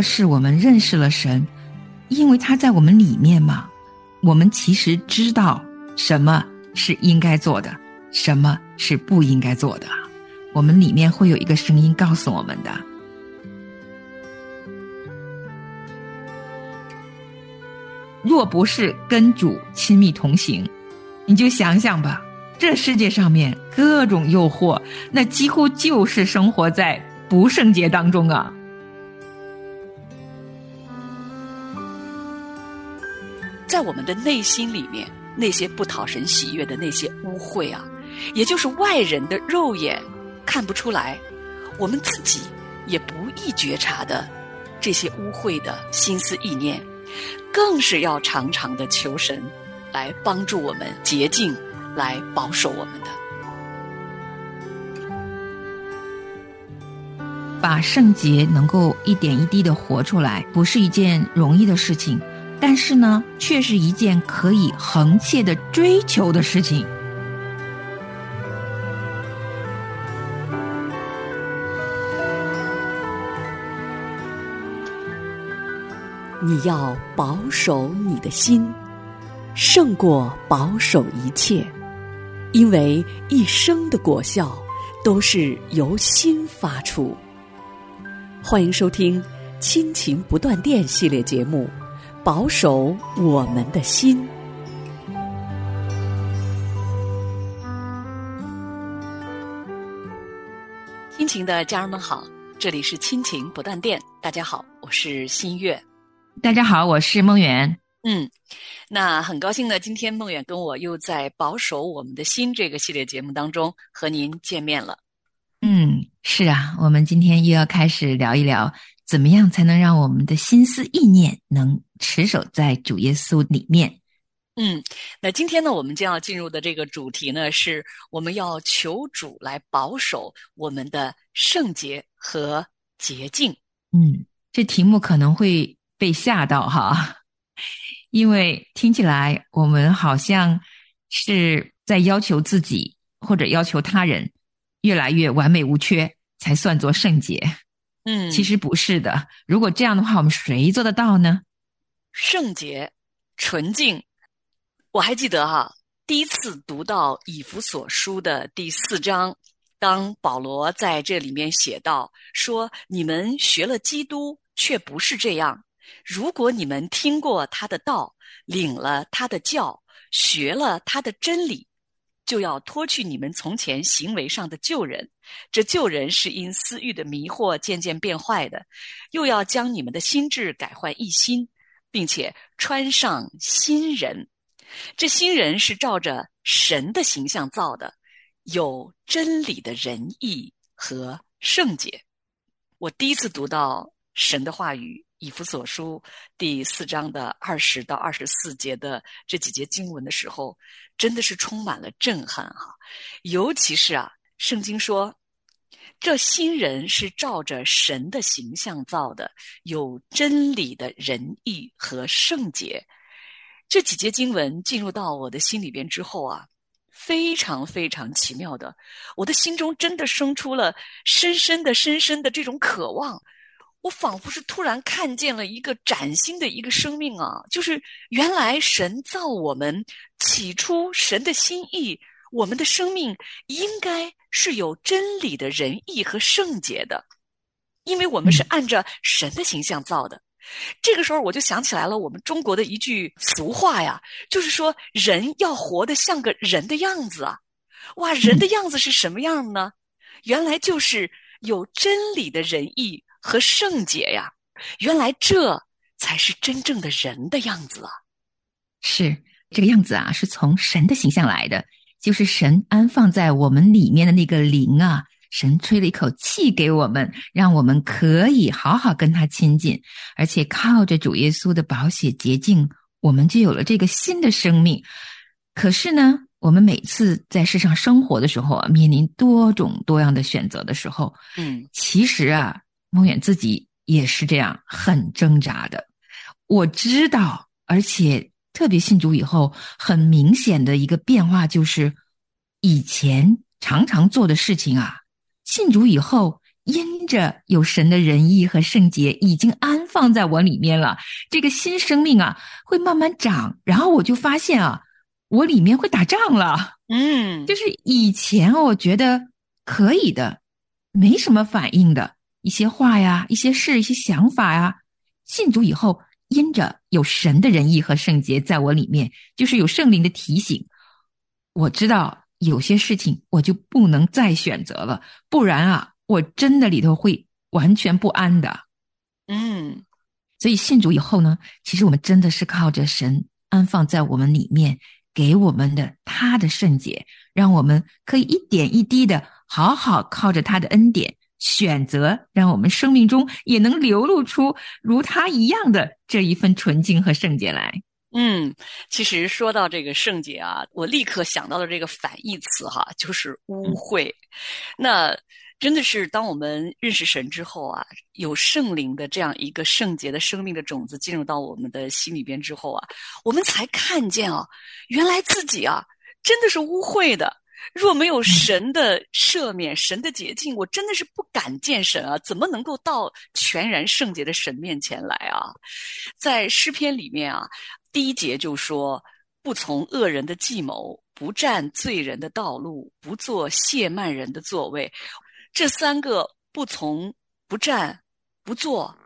是我们认识了神，因为他在我们里面嘛。我们其实知道什么是应该做的，什么是不应该做的。我们里面会有一个声音告诉我们的。若不是跟主亲密同行，你就想想吧，这世界上面各种诱惑，那几乎就是生活在不圣洁当中啊。在我们的内心里面，那些不讨神喜悦的那些污秽啊，也就是外人的肉眼看不出来，我们自己也不易觉察的这些污秽的心思意念，更是要常常的求神来帮助我们洁净，来保守我们的。把圣洁能够一点一滴的活出来，不是一件容易的事情。但是呢，却是一件可以横切的追求的事情。你要保守你的心，胜过保守一切，因为一生的果效都是由心发出。欢迎收听《亲情不断电》系列节目。保守我们的心，亲情的家人们好，这里是亲情不断电。大家好，我是新月。大家好，我是梦圆。嗯，那很高兴呢，今天梦远跟我又在保守我们的心这个系列节目当中和您见面了。嗯，是啊，我们今天又要开始聊一聊。怎么样才能让我们的心思意念能持守在主耶稣里面？嗯，那今天呢，我们将要进入的这个主题呢，是我们要求主来保守我们的圣洁和洁净。嗯，这题目可能会被吓到哈，因为听起来我们好像是在要求自己或者要求他人越来越完美无缺才算作圣洁。嗯，其实不是的。如果这样的话，我们谁做得到呢？圣洁、纯净。我还记得哈，第一次读到以弗所书的第四章，当保罗在这里面写道说：“你们学了基督，却不是这样。如果你们听过他的道，领了他的教，学了他的真理。”就要脱去你们从前行为上的旧人，这旧人是因私欲的迷惑渐渐变坏的；又要将你们的心智改换一新，并且穿上新人。这新人是照着神的形象造的，有真理的仁义和圣洁。我第一次读到神的话语。以弗所书第四章的二十到二十四节的这几节经文的时候，真的是充满了震撼哈！尤其是啊，圣经说，这新人是照着神的形象造的，有真理的仁义和圣洁。这几节经文进入到我的心里边之后啊，非常非常奇妙的，我的心中真的生出了深深的、深深的这种渴望。我仿佛是突然看见了一个崭新的一个生命啊！就是原来神造我们，起初神的心意，我们的生命应该是有真理的仁义和圣洁的，因为我们是按着神的形象造的。这个时候我就想起来了，我们中国的一句俗话呀，就是说人要活得像个人的样子啊！哇，人的样子是什么样呢？原来就是有真理的仁义。和圣洁呀，原来这才是真正的人的样子啊！是这个样子啊，是从神的形象来的，就是神安放在我们里面的那个灵啊，神吹了一口气给我们，让我们可以好好跟他亲近，而且靠着主耶稣的宝血洁净，我们就有了这个新的生命。可是呢，我们每次在世上生活的时候啊，面临多种多样的选择的时候，嗯，其实啊。梦远自己也是这样，很挣扎的。我知道，而且特别信主以后，很明显的一个变化就是，以前常常做的事情啊，信主以后因着有神的仁义和圣洁已经安放在我里面了，这个新生命啊会慢慢长，然后我就发现啊，我里面会打仗了。嗯，就是以前我觉得可以的，没什么反应的一些话呀、一些事、一些想法呀，信主以后，因着有神的仁义和圣洁在我里面，就是有圣灵的提醒，我知道有些事情我就不能再选择了，不然啊。我真的里头会完全不安的，嗯，所以信主以后呢，其实我们真的是靠着神安放在我们里面给我们的他的圣洁，让我们可以一点一滴的好好靠着他的恩典选择，让我们生命中也能流露出如他一样的这一份纯净和圣洁来。嗯，其实说到这个圣洁啊，我立刻想到的这个反义词哈，就是污秽。那。真的是，当我们认识神之后啊，有圣灵的这样一个圣洁的生命的种子进入到我们的心里边之后啊，我们才看见啊，原来自己啊真的是污秽的。若没有神的赦免、神的洁净，我真的是不敢见神啊！怎么能够到全然圣洁的神面前来啊？在诗篇里面啊，第一节就说：“不从恶人的计谋，不占罪人的道路，不做亵慢人的座位。”这三个不从、不占、不做，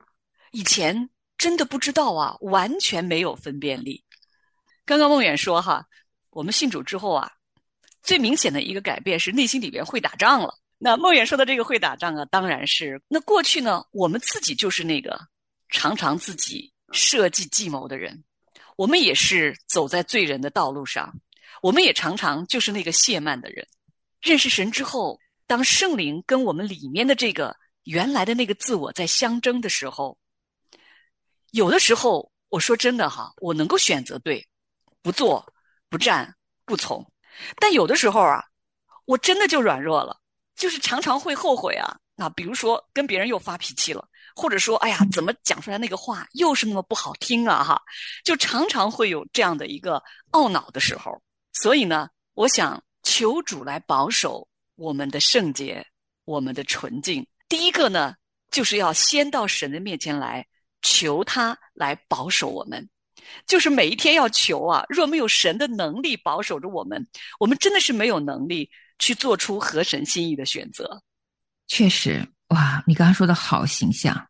以前真的不知道啊，完全没有分辨力。刚刚梦远说哈，我们信主之后啊，最明显的一个改变是内心里边会打仗了。那梦远说的这个会打仗啊，当然是那过去呢，我们自己就是那个常常自己设计计谋的人，我们也是走在罪人的道路上，我们也常常就是那个懈慢的人。认识神之后。当圣灵跟我们里面的这个原来的那个自我在相争的时候，有的时候我说真的哈，我能够选择对，不做、不战、不从；但有的时候啊，我真的就软弱了，就是常常会后悔啊。那比如说跟别人又发脾气了，或者说哎呀，怎么讲出来那个话又是那么不好听啊哈，就常常会有这样的一个懊恼的时候。所以呢，我想求主来保守。我们的圣洁，我们的纯净，第一个呢，就是要先到神的面前来求他来保守我们，就是每一天要求啊。若没有神的能力保守着我们，我们真的是没有能力去做出合神心意的选择。确实，哇，你刚刚说的好形象，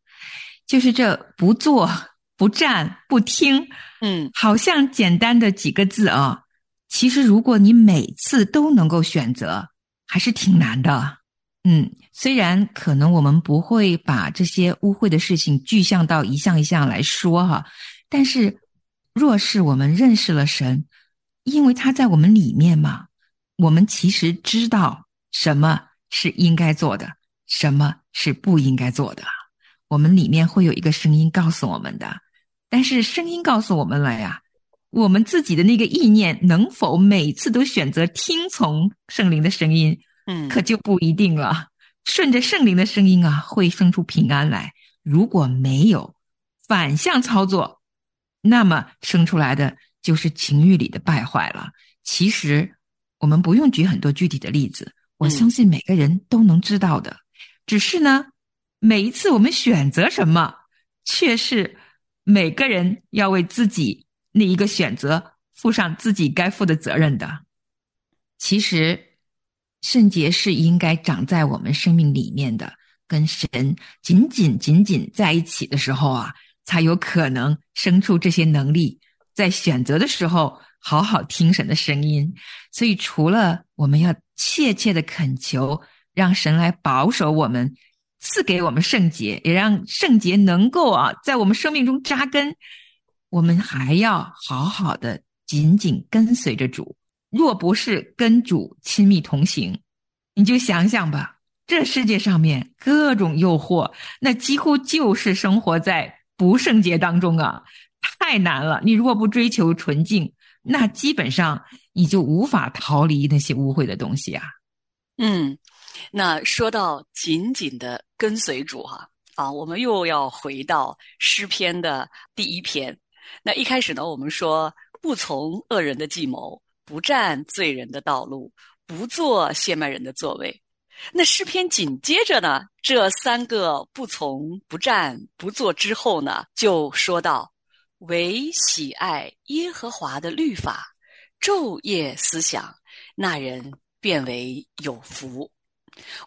就是这不做、不站、不听，嗯，好像简单的几个字啊，其实如果你每次都能够选择。还是挺难的，嗯，虽然可能我们不会把这些污秽的事情具象到一项一项来说哈，但是若是我们认识了神，因为他在我们里面嘛，我们其实知道什么是应该做的，什么是不应该做的，我们里面会有一个声音告诉我们的，但是声音告诉我们了呀。我们自己的那个意念能否每次都选择听从圣灵的声音？嗯，可就不一定了。顺着圣灵的声音啊，会生出平安来；如果没有反向操作，那么生出来的就是情欲里的败坏了。其实我们不用举很多具体的例子，我相信每个人都能知道的。只是呢，每一次我们选择什么，却是每个人要为自己。那一个选择，负上自己该负的责任的。其实，圣洁是应该长在我们生命里面的，跟神紧紧紧紧在一起的时候啊，才有可能生出这些能力，在选择的时候好好听神的声音。所以，除了我们要切切的恳求，让神来保守我们，赐给我们圣洁，也让圣洁能够啊，在我们生命中扎根。我们还要好好的紧紧跟随着主，若不是跟主亲密同行，你就想想吧，这世界上面各种诱惑，那几乎就是生活在不圣洁当中啊，太难了。你如果不追求纯净，那基本上你就无法逃离那些污秽的东西啊。嗯，那说到紧紧的跟随主哈，啊，我们又要回到诗篇的第一篇。那一开始呢，我们说不从恶人的计谋，不占罪人的道路，不做亵慢人的座位。那诗篇紧接着呢，这三个不从、不战、不做之后呢，就说到：唯喜爱耶和华的律法，昼夜思想，那人变为有福。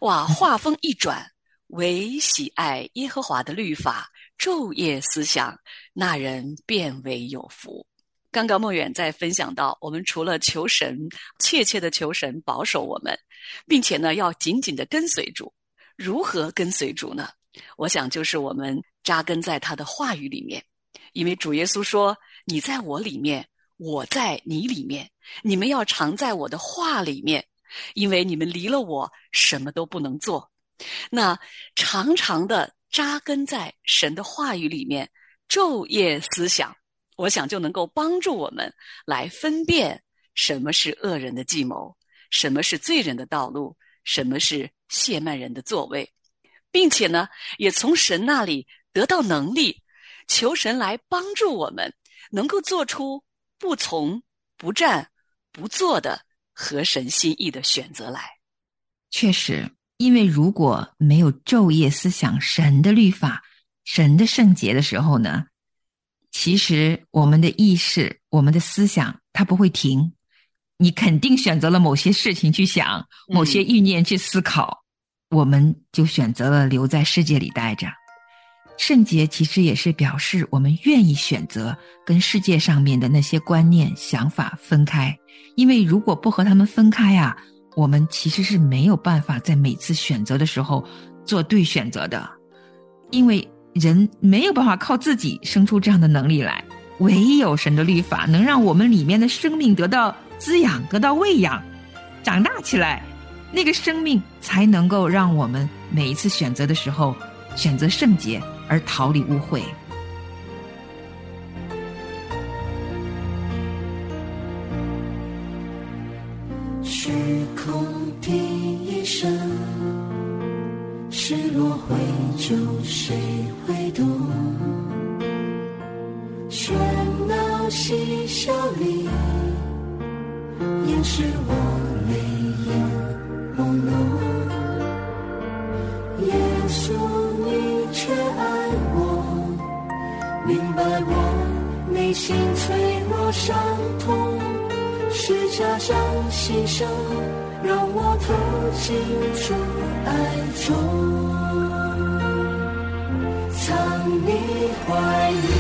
哇，话锋一转，唯喜爱耶和华的律法，昼夜思想，那人变为有福。刚刚梦远在分享到，我们除了求神，切切的求神保守我们，并且呢，要紧紧的跟随主。如何跟随主呢？我想就是我们扎根在他的话语里面，因为主耶稣说：“你在我里面，我在你里面，你们要常在我的话里面，因为你们离了我，什么都不能做。”那常常的扎根在神的话语里面，昼夜思想。我想就能够帮助我们来分辨什么是恶人的计谋，什么是罪人的道路，什么是亵慢人的座位，并且呢，也从神那里得到能力，求神来帮助我们，能够做出不从、不战、不做的合神心意的选择来。确实，因为如果没有昼夜思想神的律法、神的圣洁的时候呢？其实，我们的意识、我们的思想，它不会停。你肯定选择了某些事情去想，某些意念去思考，我们就选择了留在世界里待着。圣洁其实也是表示我们愿意选择跟世界上面的那些观念、想法分开。因为如果不和他们分开啊，我们其实是没有办法在每次选择的时候做对选择的，因为。人没有办法靠自己生出这样的能力来，唯有神的律法能让我们里面的生命得到滋养、得到喂养、长大起来，那个生命才能够让我们每一次选择的时候选择圣洁而逃离污秽。你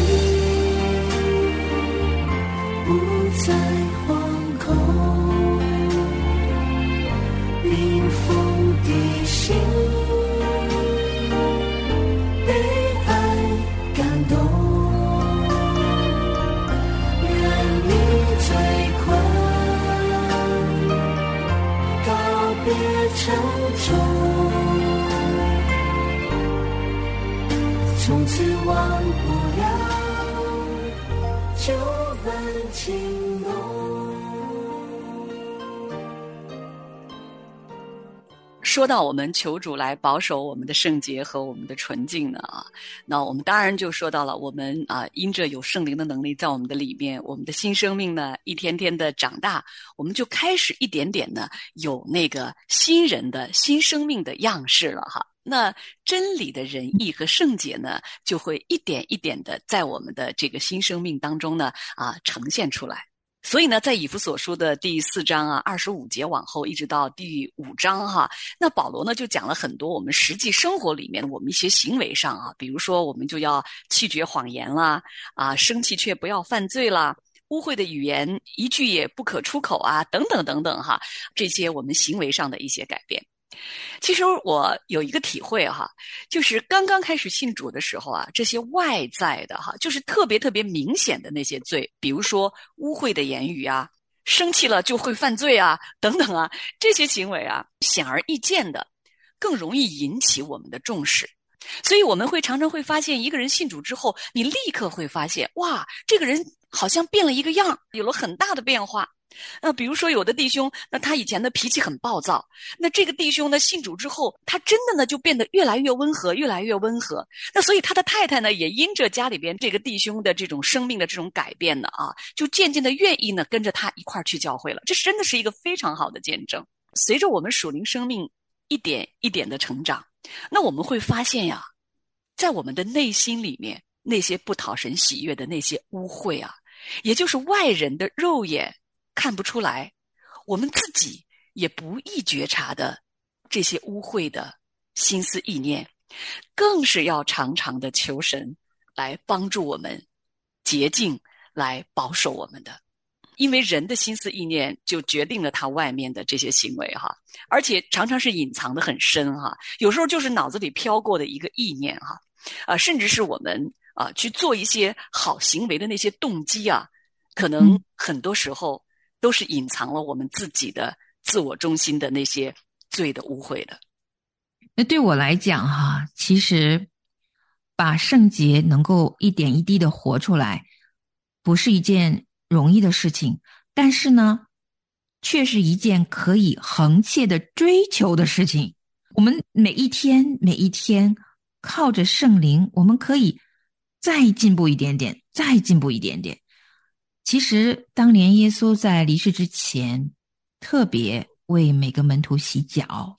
到我们求主来保守我们的圣洁和我们的纯净呢啊，那我们当然就说到了我们啊，因着有圣灵的能力在我们的里面，我们的新生命呢一天天的长大，我们就开始一点点的有那个新人的新生命的样式了哈。那真理的仁义和圣洁呢，就会一点一点的在我们的这个新生命当中呢啊呈现出来。所以呢，在以弗所书的第四章啊，二十五节往后，一直到第五章哈，那保罗呢就讲了很多我们实际生活里面我们一些行为上啊，比如说我们就要弃绝谎言啦，啊，生气却不要犯罪啦，污秽的语言一句也不可出口啊，等等等等哈，这些我们行为上的一些改变。其实我有一个体会哈，就是刚刚开始信主的时候啊，这些外在的哈，就是特别特别明显的那些罪，比如说污秽的言语啊，生气了就会犯罪啊，等等啊，这些行为啊，显而易见的，更容易引起我们的重视。所以我们会常常会发现，一个人信主之后，你立刻会发现，哇，这个人好像变了一个样，有了很大的变化。那比如说，有的弟兄，那他以前的脾气很暴躁，那这个弟兄呢，信主之后，他真的呢就变得越来越温和，越来越温和。那所以他的太太呢，也因着家里边这个弟兄的这种生命的这种改变呢，啊，就渐渐的愿意呢跟着他一块儿去教会了。这真的是一个非常好的见证。随着我们属灵生命一点一点的成长，那我们会发现呀，在我们的内心里面，那些不讨神喜悦的那些污秽啊，也就是外人的肉眼看不出来，我们自己也不易觉察的这些污秽的心思意念，更是要常常的求神来帮助我们洁净，来保守我们的。因为人的心思意念就决定了他外面的这些行为哈，而且常常是隐藏的很深哈，有时候就是脑子里飘过的一个意念哈，啊，甚至是我们啊去做一些好行为的那些动机啊，可能很多时候都是隐藏了我们自己的自我中心的那些罪的污秽的。那对我来讲哈，其实把圣洁能够一点一滴的活出来，不是一件。容易的事情，但是呢，却是一件可以横切的追求的事情。我们每一天每一天靠着圣灵，我们可以再进步一点点，再进步一点点。其实，当年耶稣在离世之前，特别为每个门徒洗脚，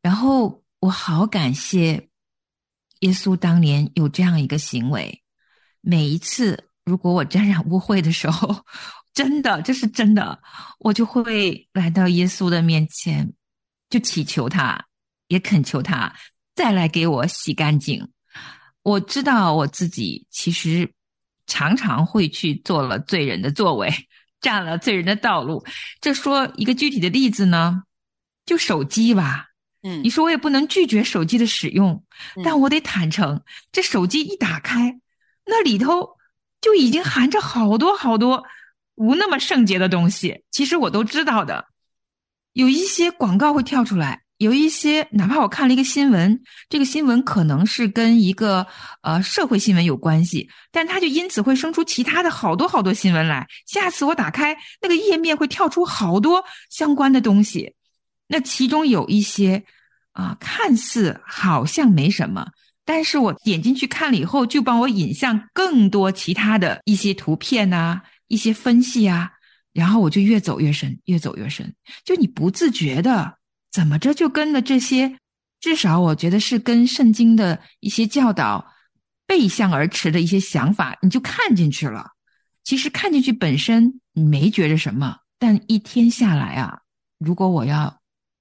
然后我好感谢耶稣当年有这样一个行为，每一次。如果我沾染污秽的时候，真的这是真的，我就会来到耶稣的面前，就祈求他，也恳求他再来给我洗干净。我知道我自己其实常常会去做了罪人的作为，占了罪人的道路。这说一个具体的例子呢，就手机吧。嗯，你说我也不能拒绝手机的使用，但我得坦诚，这手机一打开，那里头。就已经含着好多好多无那么圣洁的东西，其实我都知道的。有一些广告会跳出来，有一些哪怕我看了一个新闻，这个新闻可能是跟一个呃社会新闻有关系，但它就因此会生出其他的好多好多新闻来。下次我打开那个页面，会跳出好多相关的东西。那其中有一些啊，看似好像没什么。但是我点进去看了以后，就帮我引向更多其他的一些图片呐，一些分析啊，然后我就越走越深，越走越深。就你不自觉的，怎么着就跟了这些，至少我觉得是跟圣经的一些教导背向而驰的一些想法，你就看进去了。其实看进去本身你没觉着什么，但一天下来啊，如果我要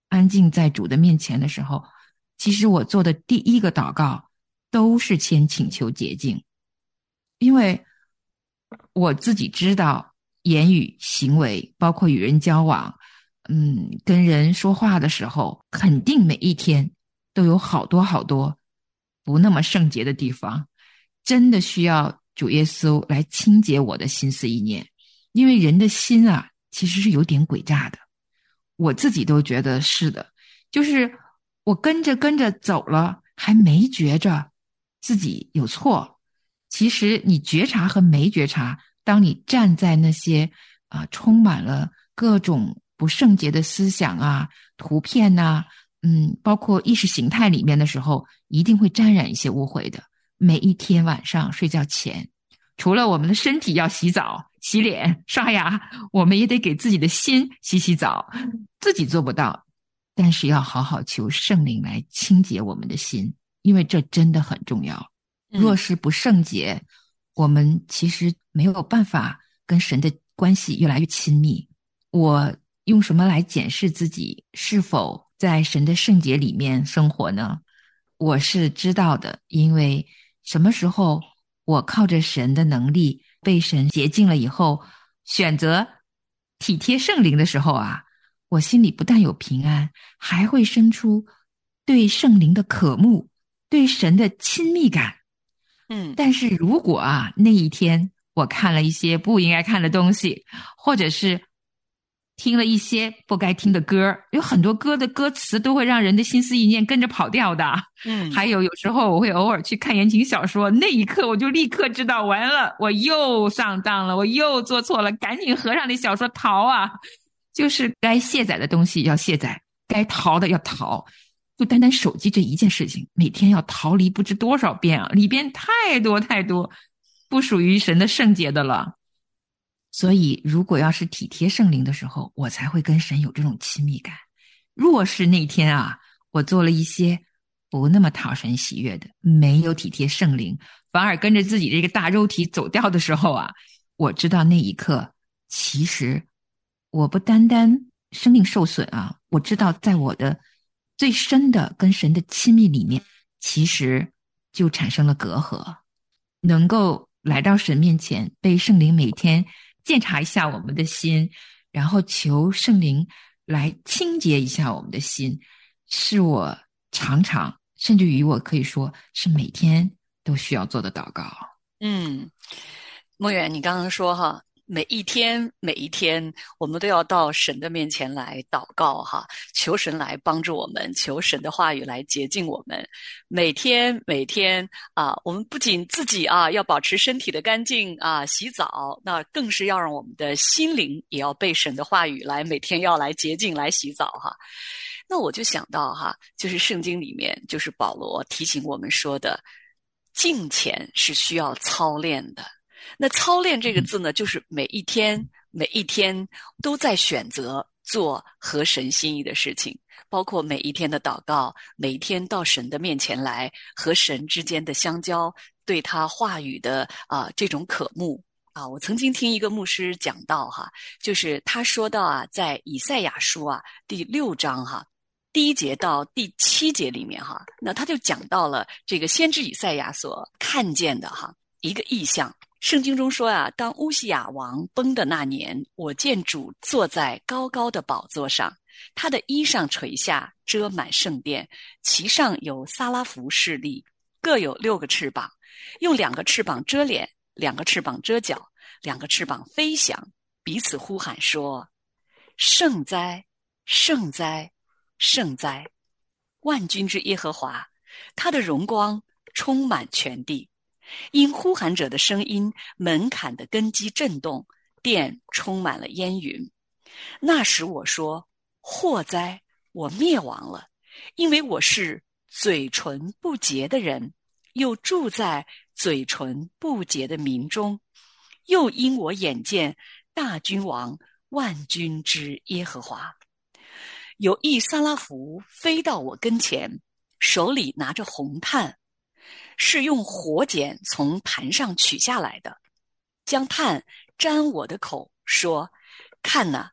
安静在主的面前的时候，其实我做的第一个祷告。都是先请求洁净，因为我自己知道言语行为，包括与人交往，嗯，跟人说话的时候，肯定每一天都有好多好多不那么圣洁的地方，真的需要主耶稣来清洁我的心思意念，因为人的心啊，其实是有点诡诈的，我自己都觉得是的，就是我跟着跟着走了，还没觉着。自己有错，其实你觉察和没觉察，当你站在那些啊充满了各种不圣洁的思想啊、图片呐，嗯，包括意识形态里面的时候，一定会沾染一些污秽的。每一天晚上睡觉前，除了我们的身体要洗澡、洗脸、刷牙，我们也得给自己的心洗洗澡。自己做不到，但是要好好求圣灵来清洁我们的心。因为这真的很重要。若是不圣洁，我们其实没有办法跟神的关系越来越亲密。我用什么来检视自己是否在神的圣洁里面生活呢？我是知道的，因为什么时候我靠着神的能力被神洁净了以后，选择体贴圣灵的时候啊，我心里不但有平安，还会生出对圣灵的渴慕。对神的亲密感，嗯，但是如果啊那一天我看了一些不应该看的东西，或者是听了一些不该听的歌，有很多歌的歌词都会让人的心思意念跟着跑掉的，嗯，还有有时候我会偶尔去看言情小说，那一刻我就立刻知道完了，我又上当了，我又做错了，赶紧合上那小说逃啊！就是该卸载的东西要卸载，该逃的要逃。就单单手机这一件事情，每天要逃离不知多少遍啊！里边太多太多不属于神的圣洁的了。所以，如果要是体贴圣灵的时候，我才会跟神有这种亲密感。若是那天啊，我做了一些不那么讨神喜悦的，没有体贴圣灵，反而跟着自己这个大肉体走掉的时候啊，我知道那一刻，其实我不单单生命受损啊，我知道在我的最深的跟神的亲密里面，其实就产生了隔阂，能够来到神面前，被圣灵每天检查一下我们的心，然后求圣灵。来清洁一下我们的心，是我常常甚至于我可以说是每天都需要做的祷告。嗯，梦远，你刚刚说哈。每一天，每一天，我们都要到神的面前来祷告，哈，求神来帮助我们，求神的话语来洁净我们。每天，每天啊，我们不仅自己啊要保持身体的干净啊，洗澡，那更是要让我们的心灵也要被神的话语来每天要来洁净，来洗澡，哈。那我就想到哈，就是圣经里面，就是保罗提醒我们说的，敬虔是需要操练的。那操练这个字呢，就是每一天每一天都在选择做合神心意的事情，包括每一天的祷告，每一天到神的面前来和神之间的相交，对他话语的啊这种渴慕啊。我曾经听一个牧师讲到哈，就是他说到啊，在以赛亚书啊第六章哈第一节到第七节里面哈，那他就讲到了这个先知以赛亚所看见的哈一个意象。圣经中说啊，当乌西雅王崩的那年，我见主坐在高高的宝座上，他的衣裳垂下，遮满圣殿，其上有撒拉弗势力，各有六个翅膀，用两个翅膀遮脸，两个翅膀遮脚，两个翅膀飞翔，彼此呼喊说：“圣哉，圣哉，圣哉！万军之耶和华，他的荣光充满全地。”因呼喊者的声音，门槛的根基震动，殿充满了烟云。那时我说：“祸哉，我灭亡了，因为我是嘴唇不洁的人，又住在嘴唇不洁的民中。又因我眼见大君王万军之耶和华，有一撒拉弗飞到我跟前，手里拿着红炭。”是用火剪从盘上取下来的，将炭沾我的口，说：“看呐，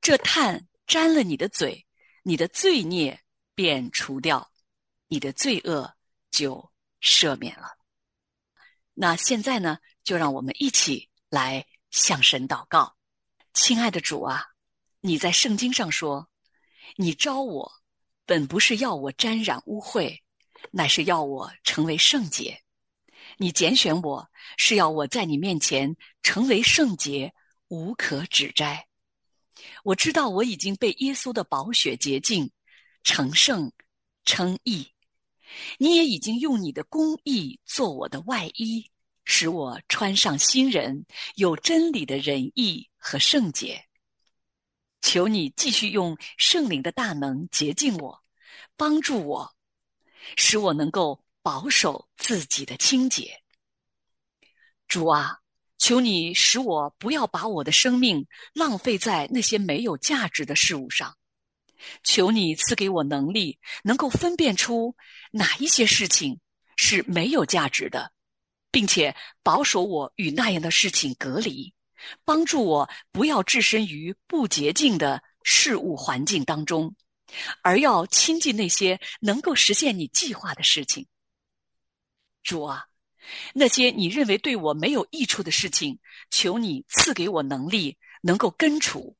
这炭沾了你的嘴，你的罪孽便除掉，你的罪恶就赦免了。”那现在呢，就让我们一起来向神祷告，亲爱的主啊，你在圣经上说：“你招我，本不是要我沾染污秽。”乃是要我成为圣洁，你拣选我是要我在你面前成为圣洁，无可指摘。我知道我已经被耶稣的宝血洁净，成圣称义。你也已经用你的公义做我的外衣，使我穿上新人，有真理的仁义和圣洁。求你继续用圣灵的大能洁净我，帮助我。使我能够保守自己的清洁，主啊，求你使我不要把我的生命浪费在那些没有价值的事物上。求你赐给我能力，能够分辨出哪一些事情是没有价值的，并且保守我与那样的事情隔离，帮助我不要置身于不洁净的事物环境当中。而要亲近那些能够实现你计划的事情，主啊，那些你认为对我没有益处的事情，求你赐给我能力，能够根除，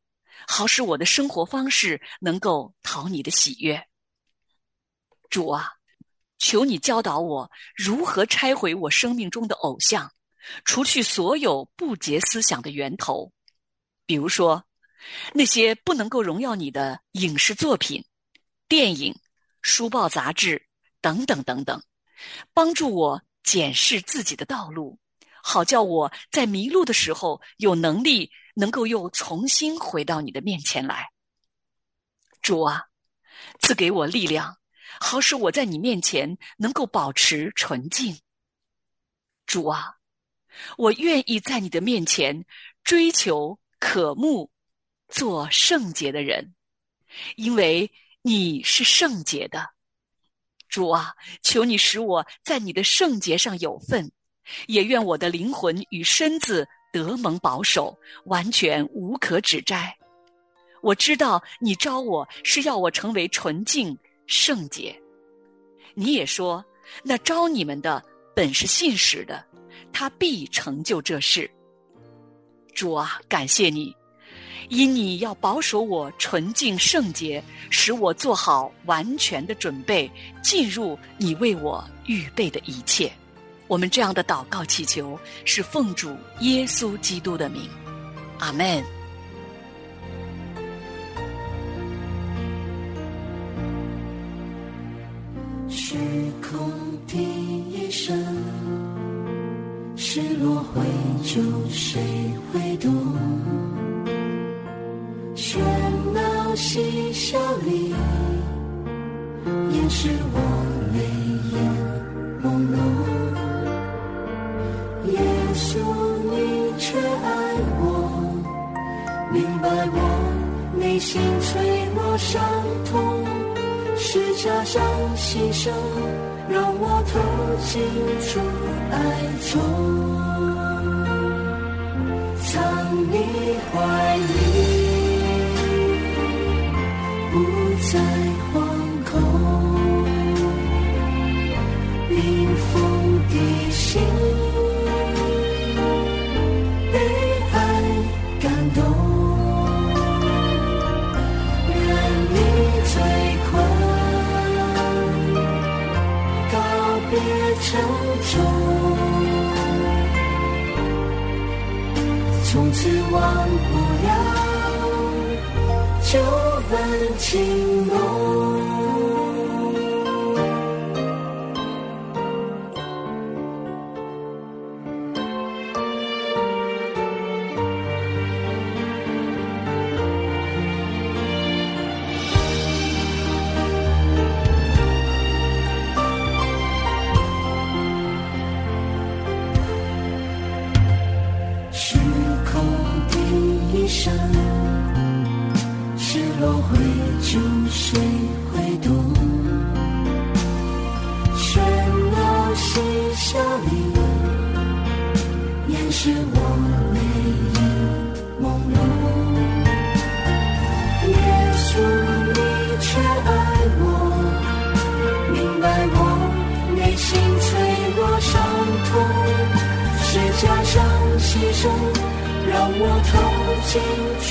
好使我的生活方式能够讨你的喜悦。主啊，求你教导我如何拆毁我生命中的偶像，除去所有不洁思想的源头，比如说。那些不能够荣耀你的影视作品、电影、书报、杂志等等等等，帮助我检视自己的道路，好叫我在迷路的时候有能力能够又重新回到你的面前来。主啊，赐给我力量，好使我在你面前能够保持纯净。主啊，我愿意在你的面前追求渴慕。做圣洁的人，因为你是圣洁的。主啊，求你使我在你的圣洁上有份，也愿我的灵魂与身子得蒙保守，完全无可指摘。我知道你招我是要我成为纯净圣洁。你也说，那招你们的本是信实的，他必成就这事。主啊，感谢你，因你要保守我纯净圣洁，使我做好完全的准备，进入你为我预备的一切。我们这样的祷告祈求，是奉主耶稣基督的名，阿门。虚空第一声，失落会救谁会懂？喧闹嬉笑里，掩饰我泪眼朦胧。耶稣，你却爱我，明白我内心脆弱伤痛。是加上牺牲，让我投进出爱中，藏你怀里，在惶恐，冰封的心被爱感动，任你追狂，告别沉重，从此忘不了。问情浓。依旧谁会懂全都是笑意掩饰我泪眼朦胧耶稣你却爱我明白我内心脆弱伤痛是假象牺牲让我痛进主